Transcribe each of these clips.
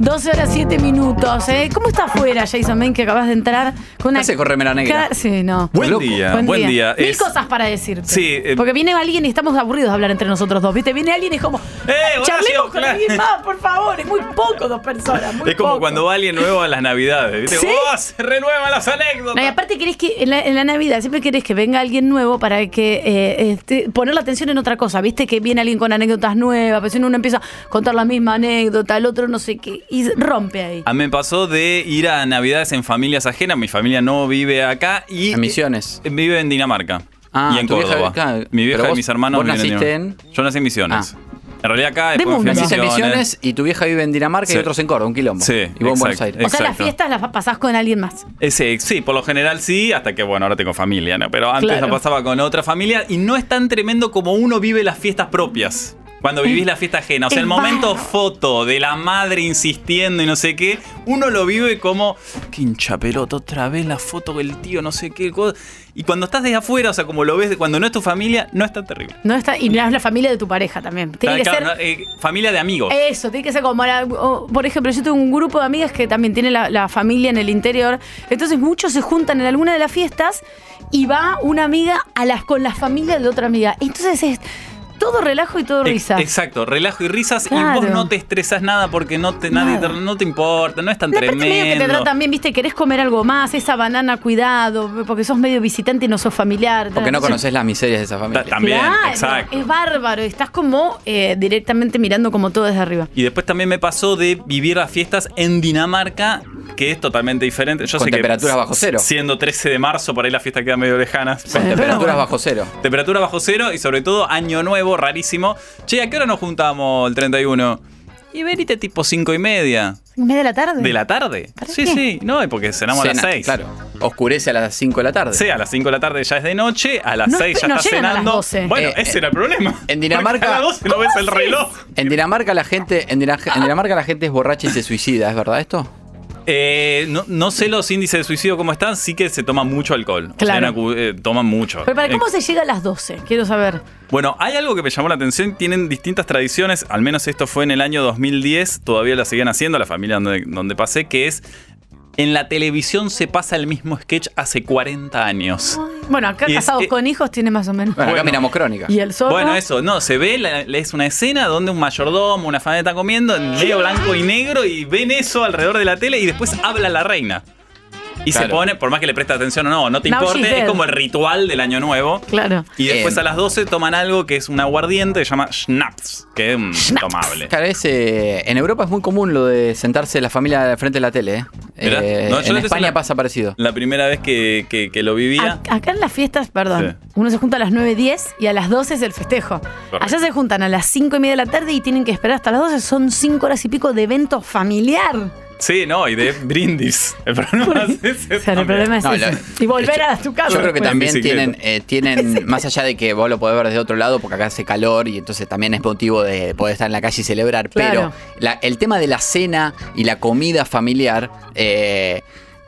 12 horas 7 minutos. ¿eh? ¿Cómo está afuera, Jason Man, que acabas de entrar con una. hace con remera negra? Ca- Sí, no. Buen Loco. día, buen, día. Mil Es- cosas para decirte. Sí, eh, Porque viene alguien y estamos aburridos de hablar entre nosotros dos. ¿Viste? Viene alguien y es como. Eh, Horacio, charlemos con claro. alguien más, por favor. Es muy poco dos personas. Muy Es como poco. cuando va alguien nuevo a las navidades. ¿viste? ¿Sí? ¡Oh, se renuevan las anécdotas! No, y aparte querés que en la, en la Navidad siempre querés que venga alguien nuevo para que eh, este, poner la atención en otra cosa. Viste que viene alguien con anécdotas nuevas, pero si uno empieza a contar la misma anécdota, el otro no sé qué, y rompe ahí. A mí me pasó de ir a navidades en familias ajenas. Mi familia no vive acá y En Misiones. eh, vive en Dinamarca. Ah, y en vieja- Córdoba. claro, Mi vieja y mis hermanos vos Dinamarca. Yo nací en Misiones. Ah. En realidad acá De después. Naciste en Misiones. Y tu vieja vive en Dinamarca Sí. y otros en Córdoba, un quilombo. Sí, Y vos en Buenos exacto. Aires. o sea, las fiestas las pasás con alguien más. Ese, sí, por lo general sí, hasta que bueno, ahora tengo familia, ¿no? Pero antes Claro. lo pasaba con otra familia y no es tan tremendo como uno vive las fiestas propias. Cuando vivís la fiesta ajena. O sea, el momento foto de la madre insistiendo y no sé qué, uno lo vive como, qué hincha pelota, otra vez la foto del tío, no sé qué. cosa". Y cuando estás desde afuera, o sea, como lo ves, cuando no es tu familia, no es tan terrible. No está, y no es la familia de tu pareja también. Tiene que Claro, ser. no, eh, familia de amigos. Eso, tiene que ser como, la- o, por ejemplo, yo tengo un grupo de amigas que también tiene la, la familia en el interior, entonces muchos se juntan en alguna de las fiestas y va una amiga a las, con la familia de otra amiga. Entonces es todo relajo y todo risa. Exacto, relajo y risas y vos no te estresas nada porque no te, nadie te- no te importa, no es tan La parte medio que te tremendo. tratan bien, viste, querés comer algo más, esa banana, cuidado, porque sos medio visitante y no sos familiar. Porque no conoces las miserias de esa familia. Ta- También, Claro, exacto. Es bárbaro, estás como eh, directamente mirando como todo desde arriba. Y después también me pasó de vivir las fiestas en Dinamarca, que es totalmente diferente. Yo Con sé que temperaturas bajo cero. Siendo 13 de marzo, por ahí las fiestas quedan medio lejanas. Con temperaturas bueno. bajo cero. Temperatura bajo cero y sobre todo año nuevo, rarísimo. Che, ¿a qué hora nos juntamos el 31? Y venite tipo 5 y media. ¿En media de la tarde? ¿De la tarde? ¿Para Sí, qué? sí. No, es porque cenamos a las Cena, 6. Claro. Oscurece a las 5 de la tarde. Sí, a las 5 de la tarde ya es de noche, a las No 6 espe- ya no está llegan a las cenando. 12. Bueno, Eh, ese era el problema. en Dinamarca- a las 12 no ves el reloj. En Dinamarca la gente, en Dinamarca la gente es borracha y se suicida, ¿es verdad esto? Eh, no, no sé los índices de suicidio cómo están, sí que se toma mucho alcohol. O sea, Claro. eh, toman mucho. Pero para Eh, cómo se llega a las 12, quiero saber. Bueno, hay algo que me llamó la atención, tienen distintas tradiciones, al menos esto fue en el año 2010, todavía la siguen haciendo, la familia donde, donde pasé, que es, en la televisión se pasa el mismo sketch hace 40 años. Bueno, acá Y es- casados eh, con hijos tiene más o menos. Bueno, acá miramos crónica. Y el zorro. Bueno, eso, no, se ve, la- es una escena donde un mayordomo, una familia está comiendo en medio blanco y negro y ven eso alrededor de la tele y después habla la reina. Y se pone, por más que le preste atención o no, no te Now importe, es como el ritual del año nuevo. Claro. Y después Eh. a las 12 toman algo que es un aguardiente que se llama Schnaps, que es un tomable. Claro, es, eh, en Europa es muy común lo de sentarse la familia frente de la tele. ¿eh? Eh, No, en España la- pasa parecido. La primera vez que, que- que lo vivía. A- Acá en las fiestas, perdón, Sí. uno se junta a las 9.10 y a las 12 es el festejo. Correcto. Allá se juntan a las 5 y media de la tarde y tienen que esperar hasta las 12. Son 5 horas y pico de evento familiar. Sí, no, y de brindis. El problema es ese O sea, el problema es No, ese. la- y volver a tu casa. Yo creo que también bicicleta. tienen, eh, tienen más allá de que vos lo podés ver desde otro lado, porque acá hace calor y entonces también es motivo de poder estar en la calle y celebrar. Claro. Pero la- el tema de la cena y la comida familiar, eh,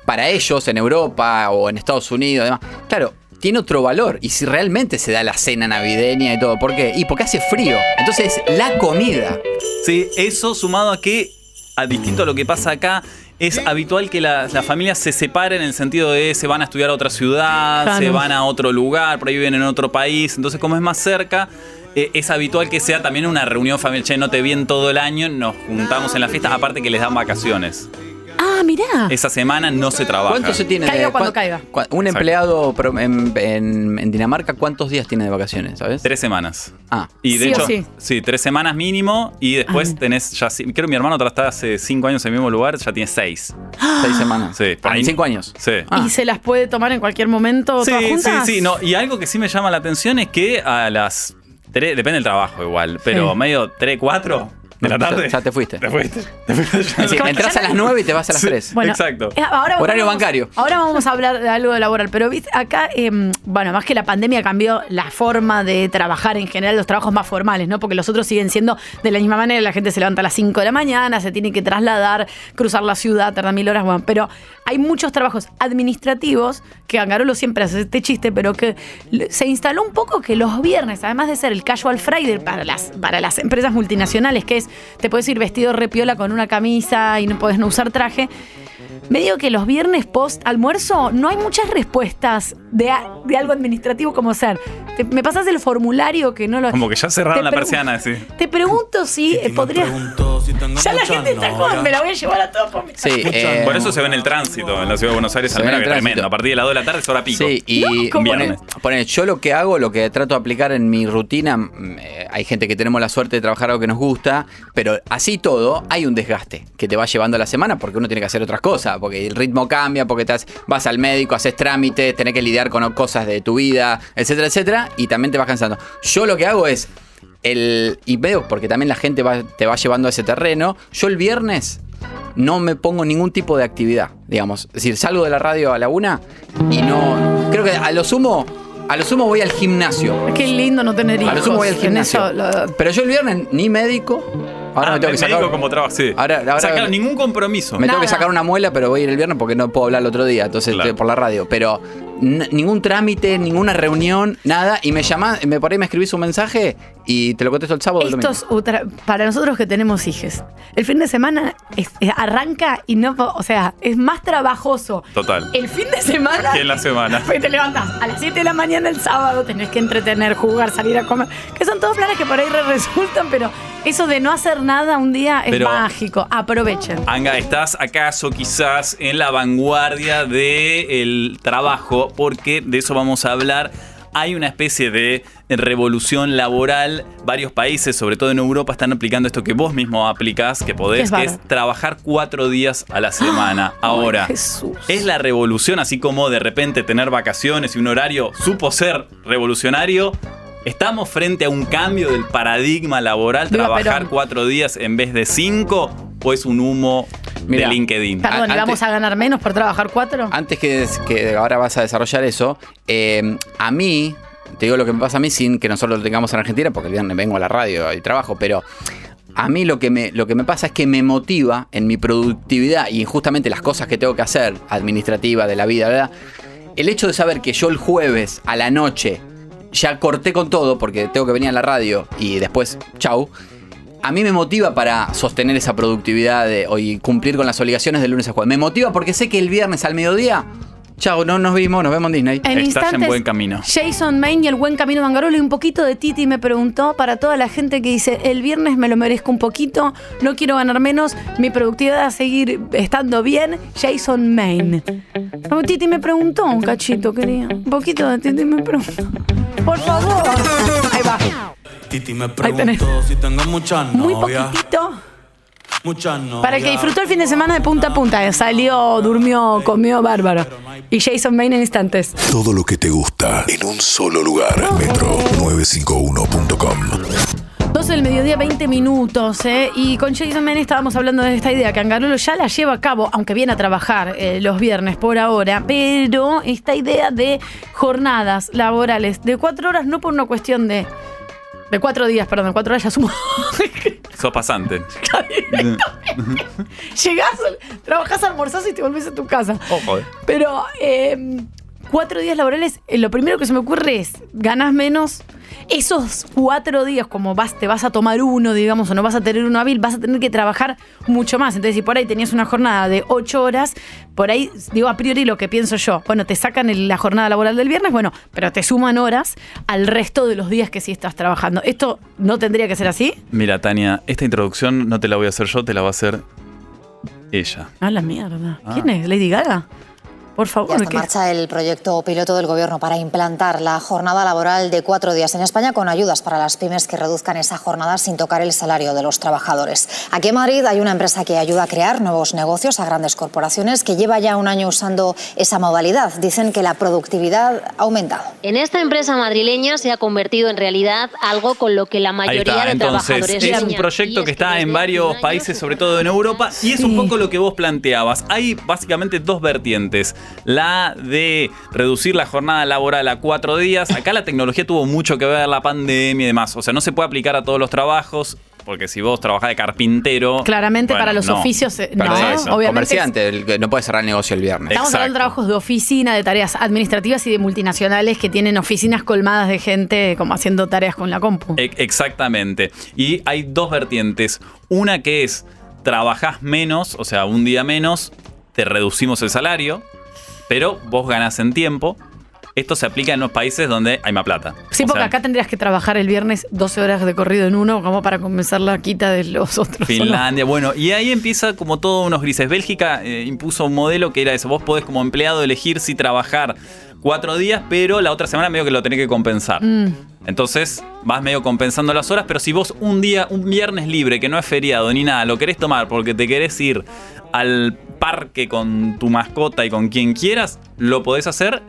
para ellos en Europa o en Estados Unidos, demás, claro. Tiene otro valor. Y si realmente se da la cena navideña y todo. ¿Por qué? Y porque hace frío. Entonces, la comida. Sí, eso sumado a que, a distinto a lo que pasa acá, es habitual que las las familias se separen en el sentido de se van a estudiar a otra ciudad, Claro. se van a otro lugar, por ahí viven en otro país. Entonces, como es más cerca, eh, es habitual que sea también una reunión familiar. Che, no te vi en todo el año, nos juntamos en la fiesta, aparte que les dan vacaciones. Ah, mirá. Esa semana no se trabaja. ¿Cuánto se tiene Caiga de, cuando caiga. Un Exacto. empleado pro- en, en- en Dinamarca, ¿cuántos días tiene de vacaciones? ¿Sabes? Tres semanas. Ah, Y de Sí o hecho, sí. sí. tres semanas mínimo y después Ah. tenés ya, creo que mi hermano está hace cinco años en el mismo lugar, ya tiene seis. seis semanas. Sí, por Ah, ahí. cinco años. Sí. Ah. ¿Y se las puede tomar en cualquier momento Sí, todas sí, juntas? sí, no. Y algo que sí me llama la atención es que a las tres, depende del trabajo igual, pero Sí. medio 3, 4 de la Ya- tarde. ya te fuiste. Te fuiste. Te fuiste ya. Es decir, Como entras ya a las no- 9 y te vas a las Sí. 3. Bueno, Exacto. eh, Ahora Horario vamos- bancario. Ahora vamos a hablar de algo laboral, pero viste, acá, eh, bueno, más que la pandemia cambió la forma de trabajar en general, los trabajos más formales, ¿no? Porque los otros siguen siendo de la misma manera, la gente se levanta a las 5 de la mañana, se tiene que trasladar, cruzar la ciudad, tarda mil horas, bueno, pero hay muchos trabajos administrativos que Angarolo siempre hace este chiste, pero que se instaló un poco que los viernes, además de ser el casual Friday para las, para las empresas multinacionales, que es te puedes ir vestido repiola con una camisa y no puedes no usar traje. Me digo que los viernes post almuerzo no hay muchas respuestas de, a- de algo administrativo como ser. te- me pasas el formulario que no lo. Como que ya cerraron la persiana, sí. Te pregunto si eh, Ya la gente está como, me la voy a llevar a todos por mi Sí, eh, Por eso se ve en el tránsito en la ciudad de Buenos Aires, al menos que tremendo. A partir de las 2 de la tarde es hora pico. Sí, y No, yo lo que hago, lo que trato de aplicar en mi rutina, mm, eh, hay gente que tenemos la suerte de trabajar algo que nos gusta, pero así todo, hay un desgaste que te va llevando a la semana porque uno tiene que hacer otras cosas, porque el ritmo cambia, porque te has- vas al médico, haces trámites, tenés que lidiar con cosas de tu vida, etcétera, etcétera, y también te vas cansando. Yo lo que hago es, el, y veo, porque también la gente va- te va llevando a ese terreno, yo el viernes no me pongo ningún tipo de actividad, digamos. Es decir, salgo de la radio a la una y no. Creo que a lo sumo. A lo sumo voy al gimnasio. Qué lindo no tener hijos. A lo sumo voy al gimnasio. eso lo- Pero yo el viernes ni médico. Ahora Ah, me tengo que sacar. como trabajo, sí. Ahora- ahora- o sea, claro, ningún compromiso. Me tengo que sacar una muela, pero voy a ir el viernes porque no puedo hablar el otro día, entonces Claro. por la radio. Pero ningún trámite, ninguna reunión, nada. Y me llamás, me por ahí me escribís un mensaje y te lo contesto el sábado. o el Esto domingo. es otra- para nosotros que tenemos hijos. El fin de semana es- es- arranca y no, o sea, es más trabajoso. Total. El fin de semana. Que en la semana. Porque te levantas a las 7 de la mañana el sábado, tenés que entretener, jugar, salir a comer. Que son todos planes que por ahí re resultan, pero eso de no hacer nada un día es mágico. Aprovechen. Anga, ¿estás acaso quizás en la vanguardia del trabajo? Porque de eso vamos a hablar. Hay una especie de revolución laboral. Varios países, sobre todo en Europa, están aplicando esto que vos mismo aplicás, que podés, ¿Qué es que es trabajar cuatro días a la semana. Ahora, Jesús. es la revolución, así como de repente tener vacaciones y un horario supo ser revolucionario. ¿Estamos frente a un cambio del paradigma laboral, Viva trabajar Perón. cuatro días en vez de cinco? ¿O es un humo de LinkedIn? Perdón, ¿y antes- ¿vamos a ganar menos por trabajar cuatro? Antes que, que ahora vas a desarrollar eso, eh, a mí, te digo lo que me pasa a mí sin que nosotros lo tengamos en Argentina, porque el viernes vengo a la radio y trabajo, pero a mí lo que me, lo que me pasa es que me motiva en mi productividad y en justamente las cosas que tengo que hacer, administrativa, de la vida, ¿verdad? el hecho de saber que yo el jueves a la noche ya corté con todo porque tengo que venir a la radio y después, chau. A mí me motiva para sostener esa productividad de, y cumplir con las obligaciones de lunes a jueves. Me motiva porque sé que el viernes al mediodía, chau, no nos vimos, nos vemos en Disney. En Estás en buen camino. Jason Main y el buen camino Mangarolo y un poquito de Titi me preguntó para toda la gente que dice el viernes me lo merezco un poquito, no quiero ganar menos, mi productividad va a seguir estando bien. Jason Main. Titi me preguntó un cachito, quería. Un poquito de Titi me preguntó. Por favor. Ahí va. Titi me Ahí tenés. preguntó si tengo muchas Muy novias. poquitito. Muchas novias. Para el que disfrutó el fin de semana de punta a punta. Salió, durmió, comió bárbaro. Y Jason Main en instantes. Todo lo que te gusta en un solo lugar. Metro951.com 12 del mediodía, 20 minutos, ¿eh? Y con Jason Main estábamos hablando de esta idea, que Angarolo ya la lleva a cabo, aunque viene a trabajar eh, los viernes por ahora, pero esta idea de jornadas laborales de cuatro horas, no por una cuestión de... De cuatro días, perdón, cuatro horas ya sumo. Sos pasante. Llegás, trabajás, almorzás y te volvés a tu casa. Ojo, eh. Pero cuatro días laborales, lo primero que se me ocurre es, ganas menos. Esos cuatro días, como vas, te vas a tomar uno, digamos, o no vas a tener uno hábil, vas a tener que trabajar mucho más. Entonces, si por ahí tenías una jornada de ocho horas, por ahí, digo a priori lo que pienso yo, bueno, te sacan el- la jornada laboral del viernes, bueno, pero te suman horas al resto de los días que sí estás trabajando. ¿Esto no tendría que ser así? Mira, Tania, esta introducción no te la voy a hacer yo, te la va a hacer ella. A la mierda. ¿Quién es? ¿Lady Gaga? Por Ya favor. está en marcha el proyecto piloto del Gobierno para implantar la jornada laboral de cuatro días en España con ayudas para las pymes que reduzcan esa jornada sin tocar el salario de los trabajadores. Aquí en Madrid hay una empresa que ayuda a crear nuevos negocios a grandes corporaciones que lleva ya un año usando esa modalidad. Dicen que la productividad ha aumentado. En esta empresa madrileña se ha convertido en realidad algo con lo que la mayoría está, de entonces trabajadores es un proyecto que es está en varios países, se sobre todo en Europa, y es Sí. un poco lo que vos planteabas. Hay básicamente dos vertientes. La de reducir la jornada laboral a cuatro días. Acá la tecnología tuvo mucho que ver, la pandemia y demás. O sea, no se puede aplicar a todos los trabajos. porque si vos trabajás de carpintero. Claramente bueno, para los no. oficios, eh, no, obviamente. comerciante, no puede cerrar el negocio el viernes. Estamos hablando de trabajos de oficina, de tareas administrativas y de multinacionales que tienen oficinas colmadas de gente como haciendo tareas con la compu. E- Exactamente. Y hay dos vertientes. Una que es trabajás menos, o sea, un día menos, te reducimos el salario, pero vos ganás en tiempo. Esto se aplica en los países donde hay más plata. Sí, O porque sea, acá tendrías que trabajar el viernes 12 horas de corrido en uno como para compensar la quita de los otros. Finlandia, bueno, y ahí empieza como todo unos grises. Bélgica eh, impuso un modelo que era eso. Vos podés como empleado elegir si trabajar cuatro días, pero la otra semana medio que lo tenés que compensar. Mm. Entonces vas medio compensando las horas, pero si vos un día, un viernes libre, que no es feriado ni nada, lo querés tomar porque te querés ir al parque con tu mascota y con quien quieras, lo podés hacer.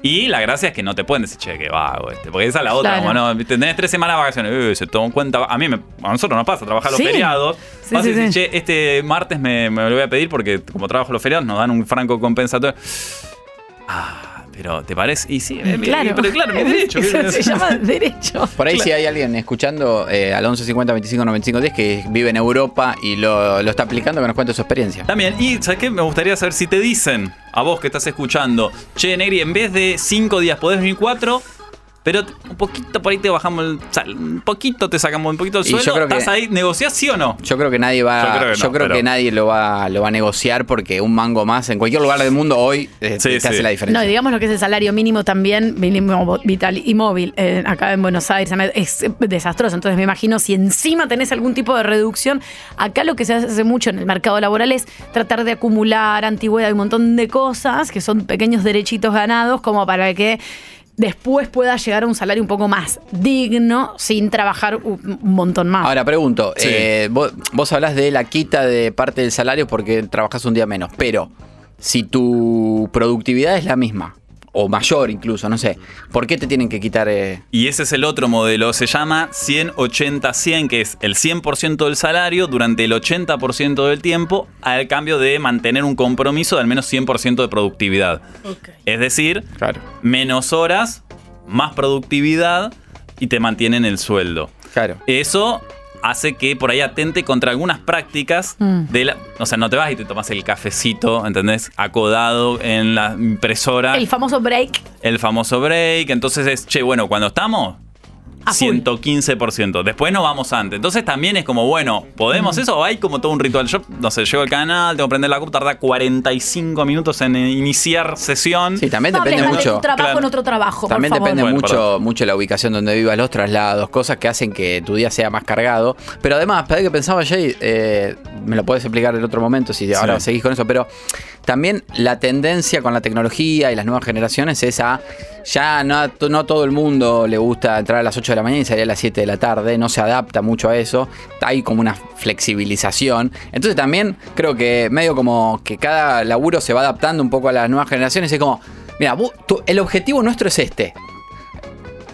Y la gracia es que no te pueden decir, che, que vago este. Porque esa es la otra, como no, tenés tres semanas de vacaciones, eh, se toma en cuenta. A mí, me- a nosotros nos pasa trabajar los Sí. feriados. Sí, Vas sí, y decís, sí. che, este martes me, me lo voy a pedir porque como trabajo los feriados nos dan un franco compensatorio. Ah, pero ¿te parece? Y sí, eh, Claro, pero claro, mi derecho. Eso se llama derecho. Por ahí si hay alguien escuchando eh, al 1150 25 95 10 que vive en Europa y lo, lo está aplicando, que nos cuente su experiencia. También, y ¿sabes qué? Me gustaría saber si te dicen a vos que estás escuchando, che, Negri, en vez de cinco días podés venir cuatro, pero un poquito por ahí te bajamos el sal- un poquito te sacamos un poquito el Y yo sueldo. creo que- ¿Estás ahí? ¿Negociás sí o no? Yo creo que nadie va, Yo creo que yo no, creo pero- que nadie lo va, lo va a negociar porque un mango más en cualquier lugar del mundo hoy eh, Sí, te sí. hace la diferencia. No, y digamos lo que es el salario mínimo también, mínimo vital y móvil, eh, acá en Buenos Aires, es desastroso. Entonces me imagino si encima tenés algún tipo de reducción, acá lo que se hace mucho en el mercado laboral es tratar de acumular antigüedad y un montón de cosas que son pequeños derechitos ganados como para que después pueda llegar a un salario un poco más digno sin trabajar un, un montón más. Ahora pregunto, Sí. eh, vos, vos hablas de la quita de parte del salario porque trabajás un día menos, pero si tu productividad es la misma, o mayor incluso, no sé, ¿por qué te tienen que quitar? eh? Y ese es el otro modelo, se llama 100-80-100, que es el 100% del salario durante el 80% del tiempo, al cambio de mantener un compromiso de al menos 100% de productividad. Es decir, Claro. menos horas, más productividad y te mantienen el sueldo. Claro. Eso hace que por ahí atente contra algunas prácticas Mm. de la. O sea, no te vas y te tomas el cafecito, ¿entendés? Acodado en la impresora. el famoso break. el famoso break. Entonces es, che, bueno, cuando estamos. A full. 115%. Después no vamos antes. Entonces también es como, bueno, ¿podemos eso? O hay como todo un ritual. Yo, no sé, llego al canal, tengo que prender la compu, tarda 45 minutos en eh, iniciar sesión. Sí, también No depende de mucho. tu trabajo Claro. en otro trabajo, También por favor. depende Bueno, mucho, perdón. mucho la ubicación donde vivas, los traslados, cosas que hacen que tu día sea más cargado. Pero además, para que pensaba Jay, eh, me lo puedes explicar en otro momento si ahora Sí. seguís con eso, pero también la tendencia con la tecnología y las nuevas generaciones es a ya no, no todo el mundo le gusta entrar a las 8 de la mañana y salir a las 7 de la tarde, no se adapta mucho a eso, hay como una flexibilización. Entonces también creo que medio como que cada laburo se va adaptando un poco a las nuevas generaciones, es como, mira, el objetivo nuestro es este.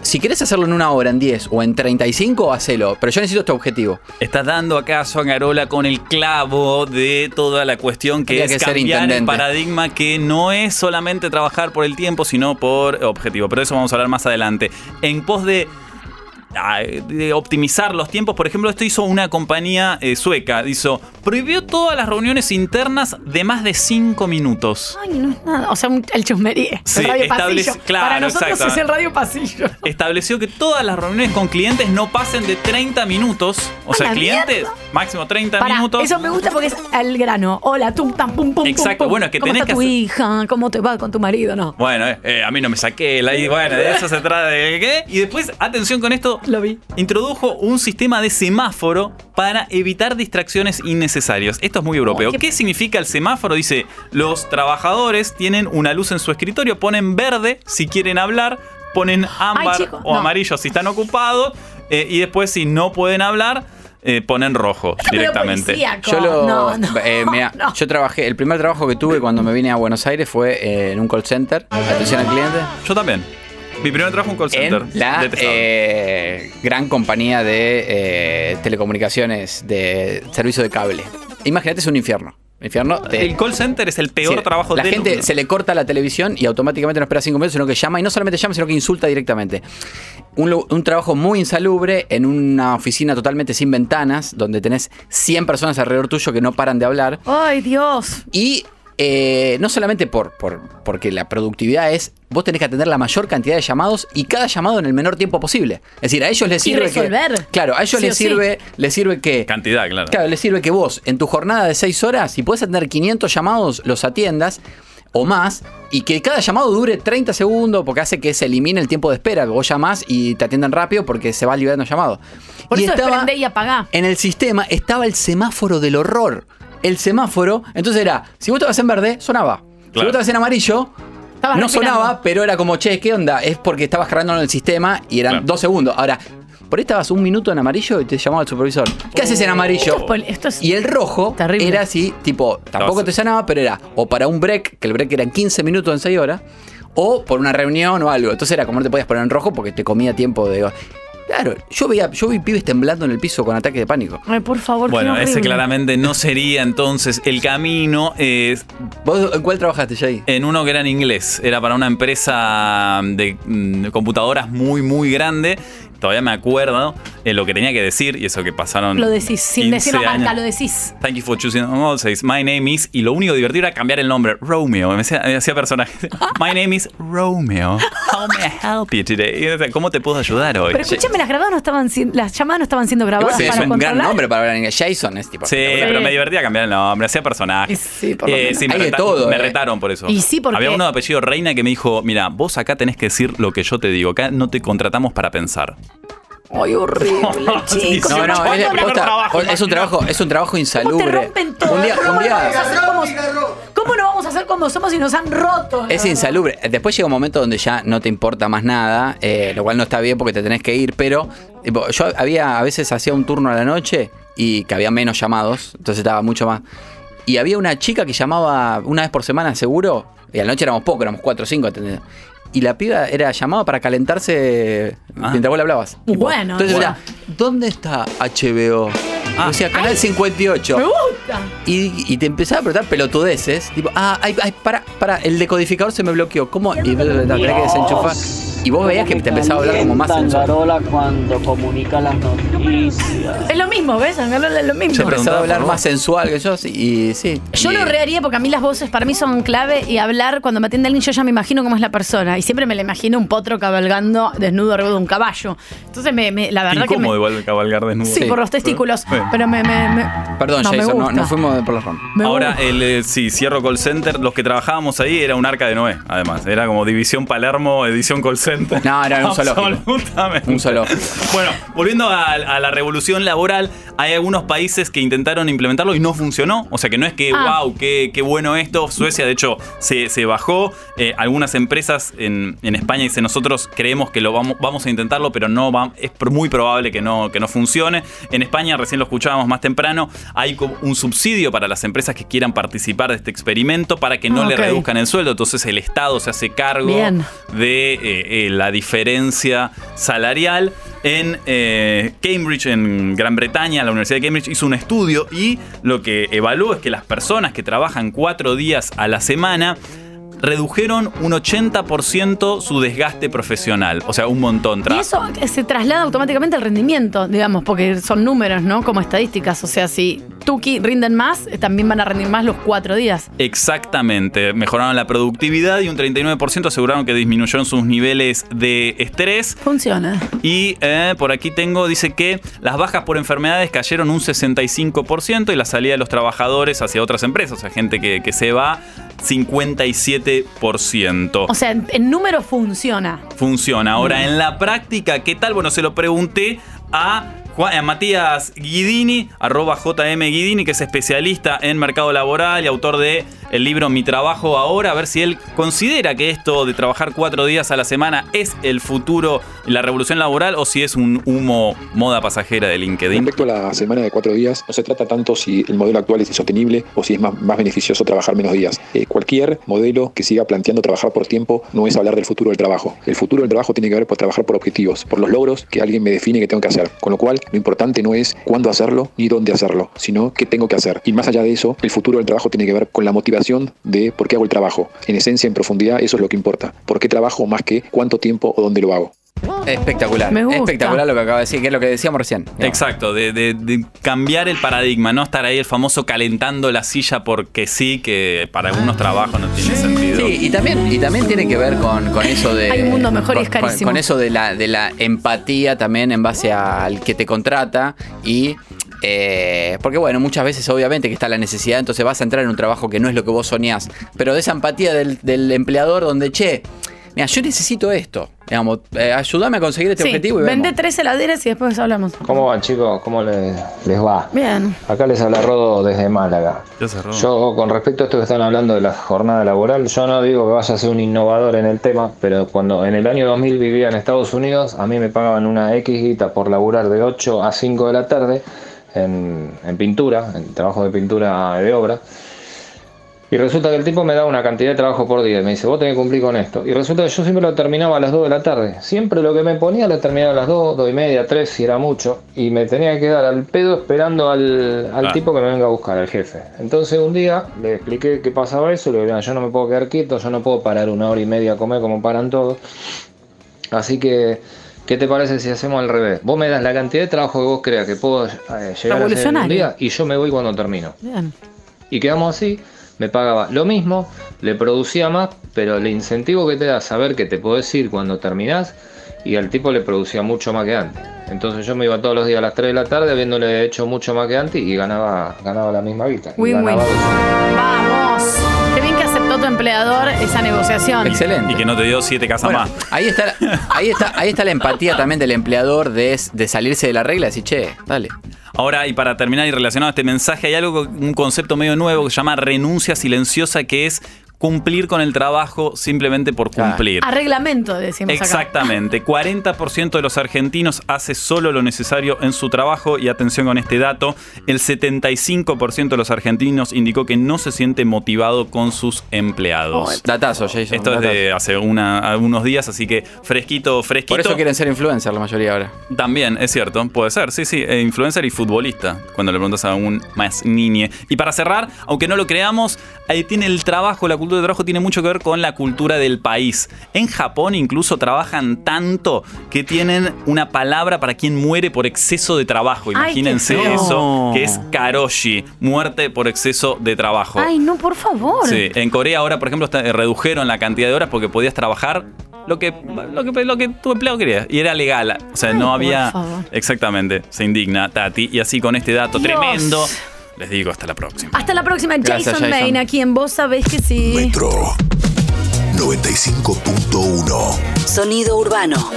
Si querés hacerlo en una hora, en 10 o en 35, hacelo. Pero yo necesito este objetivo. Estás dando acaso a Garola con el clavo de toda la cuestión que es que ser cambiar el paradigma que no es solamente trabajar por el tiempo, sino por objetivo. Pero eso vamos a hablar más adelante. En pos de, de optimizar los tiempos, por ejemplo, esto hizo una compañía eh, sueca. Hizo, prohibió todas las reuniones internas de más de 5 minutos. Ay, no es nada. O sea, un- el chusmeríe. Sí, el radio establece- pasillo. claro, Para nosotros exacto. es el radio pasillo. Estableció que todas las reuniones con clientes no pasen de 30 minutos. O ¡A sea, clientes, mierda! Máximo 30 Pará, minutos. Eso me gusta porque es al grano. Hola, tum, tam, pum, pum, Exacto, pum, bueno, es que ¿Cómo tenés está que tu hacer- hija? ¿Cómo te va con tu marido? No. Bueno, eh, eh, a mí no me saqué la bueno, de eso se trata de qué. Y después, atención con esto, Lo vi. introdujo un sistema de semáforo para evitar distracciones innecesarias. Esto es muy europeo. qué- ¿Qué significa el semáforo? Dice, los trabajadores tienen una luz en su escritorio, ponen verde si quieren hablar, ponen ámbar chico, o no. amarillo si están ocupados, eh, y después si no pueden hablar, eh, ponen rojo directamente. Yo lo. No, no, eh, mirá, no. Yo trabajé. El primer trabajo que tuve cuando me vine a Buenos Aires fue eh, en un call center. Atención al cliente. Yo también. Mi primer trabajo en call center. En la Detestable. eh, gran compañía de eh, telecomunicaciones de servicio de cable. Imagínate, es un infierno. Infierno. te- El call center es el peor Sí, trabajo La del gente mundo. se le corta la televisión y automáticamente no espera cinco minutos, sino que llama. Y no solamente llama, sino que insulta directamente. Un, un trabajo muy insalubre en una oficina totalmente sin ventanas, donde tenés 100 personas alrededor tuyo que no paran de hablar. Ay, Dios. Y eh, no solamente por, por- porque la productividad es, vos tenés que atender la mayor cantidad de llamados y cada llamado en el menor tiempo posible. Es decir, a ellos les Y sirve resolver. que... Claro, a ellos Sí les sí. sirve, les sirve que... Cantidad, claro. Claro, les sirve que vos en tu jornada de 6 horas, si puedes atender 500 llamados, los atiendas o más, y que cada llamado dure 30 segundos, porque hace que se elimine el tiempo de espera, que vos llamás y te atiendan rápido porque se va liberando llamado. Por y eso es estaba- y apagá. en el sistema estaba el semáforo del horror. El semáforo, entonces era, si vos estabas en verde, sonaba. Si vos estabas en amarillo, Estabas no respirando. sonaba, pero era como, che, ¿qué onda? Es porque estabas cargándolo en el sistema y eran Claro. dos segundos. Ahora, por ahí estabas un minuto en amarillo y te llamaba el supervisor. ¿Qué haces en amarillo? Esto es pol- esto es y el rojo terrible. era así, tipo, tampoco te sonaba, pero era o para un break, que el break eran 15 minutos en 6 horas, o por una reunión o algo. Entonces era como no te podías poner en rojo porque te comía tiempo de... Claro, yo veía, yo vi pibes temblando en el piso con ataque de pánico. Ay, por favor, qué Bueno, ese horrible. claramente no sería entonces el camino. Es ¿Vos en cuál trabajaste, Jay? en uno que era en inglés. Era para una empresa de mm, computadoras muy, muy grande. Todavía me acuerdo eh, lo que tenía que decir y eso que pasaron. Lo decís, sin 15 decir la marca, años. lo decís. Thank you for choosing all says, My name is. Y lo único divertido era cambiar el nombre. Romeo. Me hacía, me hacía personaje. My name is Romeo. How may I help you today? ¿Cómo te puedo ayudar hoy? Pero escúchame, las grabadas no estaban sin- las llamadas no estaban siendo grabadas sí, es para un gran controlar. nombre para hablar en inglés. Jason es tipo. Sí, pero me divertía cambiar el nombre, hacía personajes. Y sí, por lo menos. sí, me, Hay de todo, me eh. retaron por eso. Y sí, porque- Había uno de apellido Reina que me dijo, mira, vos acá tenés que decir lo que yo te digo, acá no te contratamos para pensar. Ay, horrible, chicos. No, no, ¿Cuándo es, me- posta, trabajo, es un trabajo, es un trabajo ¿Cómo insalubre. te rompen todo? Un día, ¿Cómo un no día vamos a hacer como- ¿Cómo no vamos a hacer como somos y nos han roto? es insalubre. Después llega un momento donde ya no te importa más nada, eh, lo cual no está bien porque te tenés que ir, pero yo había, a veces hacía un turno a la noche y que había menos llamados, entonces estaba mucho más. Y había una chica que llamaba una vez por semana seguro, y a la noche éramos pocos, éramos cuatro o cinco, ¿entendés? Y la piba era llamada para calentarse Ah. mientras vos le hablabas. Bueno, Entonces bueno. era, ¿dónde está HBO? Ah. o sea, Canal 58. Me gusta. Y, y te empezaba a preguntar pelotudeces. Tipo, ah, ay, ay, para, para, el decodificador se me bloqueó. ¿Cómo? Y tenés que desenchufar. Y vos veías que te empezaba a hablar como más sensual. Tangarola cuando comunica las noticias. Es lo mismo, ¿ves? Angalola es lo mismo. Te empezaba a hablar más sensual que yo. sí, Y sí. Yo Y- lo rearía porque a mí las voces para mí son clave y hablar cuando me atiende alguien yo ya me imagino cómo es la persona y siempre me la imagino un potro cabalgando desnudo arriba de un caballo. Entonces me, me- la verdad que me, Incómodo igual cabalgar desnudo. sí, Sí. por los testículos, pero me, me- me- Perdón, no, Jason, no, gusta. no fuimos por la rama. Ahora, el, eh, sí, cierro call center. Los que trabajábamos ahí era un arca de Noé, además. Era como División Palermo, edición call center. No, era un zoológico. Absolutamente. Un solo. Bueno, volviendo a, a la revolución laboral, hay algunos países que intentaron implementarlo y no funcionó. O sea que no es que, Ah. wow, qué, qué bueno esto. Suecia, de hecho, se, se bajó. Eh, algunas empresas en, en España dicen, nosotros creemos que lo vamos, vamos a intentarlo, pero no va- es muy probable que no, que no funcione. En España, recién lo escuchábamos más temprano, hay un subsidio para las empresas que quieran participar de este experimento para que no Ah, le reduzcan el sueldo. Entonces el Estado se hace cargo Bien. de eh, eh, la diferencia salarial. En eh, Cambridge, en Gran Bretaña, la Universidad de Cambridge hizo un estudio y lo que evaluó es que las personas que trabajan cuatro días a la semana redujeron un 80% su desgaste profesional. O sea, un montón. Y eso se traslada automáticamente al rendimiento, digamos, porque son números, ¿no? Como estadísticas. O sea, si Tuki rinden más, también van a rendir más los cuatro días. Exactamente, mejoraron la productividad y un 39% aseguraron que disminuyeron sus niveles de estrés. Funciona. Y eh, por aquí tengo, dice que las bajas por enfermedades cayeron un 65% y la salida de los trabajadores hacia otras empresas, o sea, gente que, que se va, 57%. O sea, en, en número funciona. Funciona. Ahora, en la práctica, ¿qué tal? Bueno, se lo pregunté a, a Matías Guidini, arroba JM Guidini, que es especialista en mercado laboral y autor de el libro Mi trabajo ahora, a ver si él considera que esto de trabajar cuatro días a la semana es el futuro, la revolución laboral o si es un humo moda pasajera de LinkedIn. Respecto a la semana de cuatro días, no se trata tanto si el modelo actual es insostenible o si es más, más beneficioso trabajar menos días. Eh, cualquier modelo que siga planteando trabajar por tiempo no es hablar del futuro del trabajo. El futuro del trabajo tiene que ver por trabajar por objetivos, por los logros que alguien me define que tengo que hacer. Con lo cual, lo importante no es cuándo hacerlo ni dónde hacerlo, sino qué tengo que hacer. Y más allá de eso, el futuro del trabajo tiene que ver con la motivación de por qué hago el trabajo. En esencia, en profundidad, eso es lo que importa. ¿Por qué trabajo más que cuánto tiempo o dónde lo hago? Espectacular. Me gusta. Espectacular lo que acaba de decir, que es lo que decíamos recién. digamos. Exacto, de, de- de cambiar el paradigma, no estar ahí el famoso calentando la silla porque sí, que para algunos trabajos no tiene sentido. Sí, y también, y también tiene que ver con, con eso de. Hay un mundo mejor y con- es carísimo. Con, con eso de la, de la empatía también en base al que te contrata y. eh, porque bueno, muchas veces obviamente que está la necesidad, entonces vas a entrar en un trabajo que no es lo que vos soñás, pero de esa empatía del, del empleador donde, che, mira, yo necesito esto, digamos, eh, ayúdame a conseguir este Sí, objetivo y vende vemos. tres heladeras y después hablamos. ¿Cómo van chicos? ¿Cómo les, les va? Bien. Acá les habla Rodo desde Málaga. Yo con respecto a esto que están hablando de la jornada laboral, yo no digo que vaya a ser un innovador en el tema, pero cuando en el año 2000 vivía en Estados Unidos, a mí me pagaban una X guita por laburar de 8 a 5 de la tarde en, en pintura, en trabajo de pintura de obra. Y resulta que el tipo me da una cantidad de trabajo por día y me dice, vos tenés que cumplir con esto. Y resulta que yo siempre lo terminaba a las 2 de la tarde. Siempre lo que me ponía lo terminaba a las 2, 2 y media, 3 si era mucho. Y me tenía que quedar al pedo esperando al, al Ah. tipo que me venga a buscar, al jefe. Entonces un día le expliqué que pasaba eso. Le digo, "Mira, yo no me puedo quedar quieto, yo no puedo parar una hora y media a comer como paran todos. Así que, ¿qué te parece si hacemos al revés? Vos me das la cantidad de trabajo que vos creas que puedo eh, llegar a hacer en un día y yo me voy cuando termino. Bien. Y quedamos así, me pagaba lo mismo, le producía más, pero el incentivo que te da saber que te podés ir cuando terminás, y al tipo le producía mucho más que antes. Entonces yo me iba todos los días a las 3 de la tarde habiéndole hecho mucho más que antes y ganaba, ganaba la misma guita. Ganaba dos. Vamos. Tu empleador esa negociación. Excelente. Y que no te dio siete casas Bueno, más. ahí está, la- ahí está, ahí está la empatía también del empleador de, de salirse de la regla y decir, che, dale. Ahora, y para terminar y relacionado a este mensaje, hay algo, un concepto medio nuevo que se llama renuncia silenciosa, que es cumplir con el trabajo simplemente por cumplir. A reglamento, decimos acá. Exactamente, 40% de los argentinos hace solo lo necesario en su trabajo y atención con este dato, el 75% de los argentinos indicó que no se siente motivado con sus empleados. Datazo, Jason. Esto es de hace una, unos días, así que fresquito, fresquito. Por eso quieren ser influencer la mayoría ahora. También, es cierto, puede ser, sí, sí, eh, influencer y futbolista, cuando le preguntas a un más niñe. Y para cerrar, aunque no lo creamos, ahí tiene el trabajo, la cultura de trabajo tiene mucho que ver con la cultura del país. En Japón incluso trabajan tanto que tienen una palabra para quien muere por exceso de trabajo. Imagínense eso, que es karoshi, muerte por exceso de trabajo. Ay, no, por favor. Sí, en Corea ahora, por ejemplo, eh, redujeron la cantidad de horas porque podías trabajar lo que, lo que, lo que tu empleado quería. Y era legal. O sea, Ay, no había. Exactamente. Se indigna Tati. Y así con este dato Dios. tremendo, les digo hasta la próxima. Hasta la próxima. Gracias, Jason, Jason. Main, aquí en Vos Sabés que sí. Metro 95.1. Sonido urbano.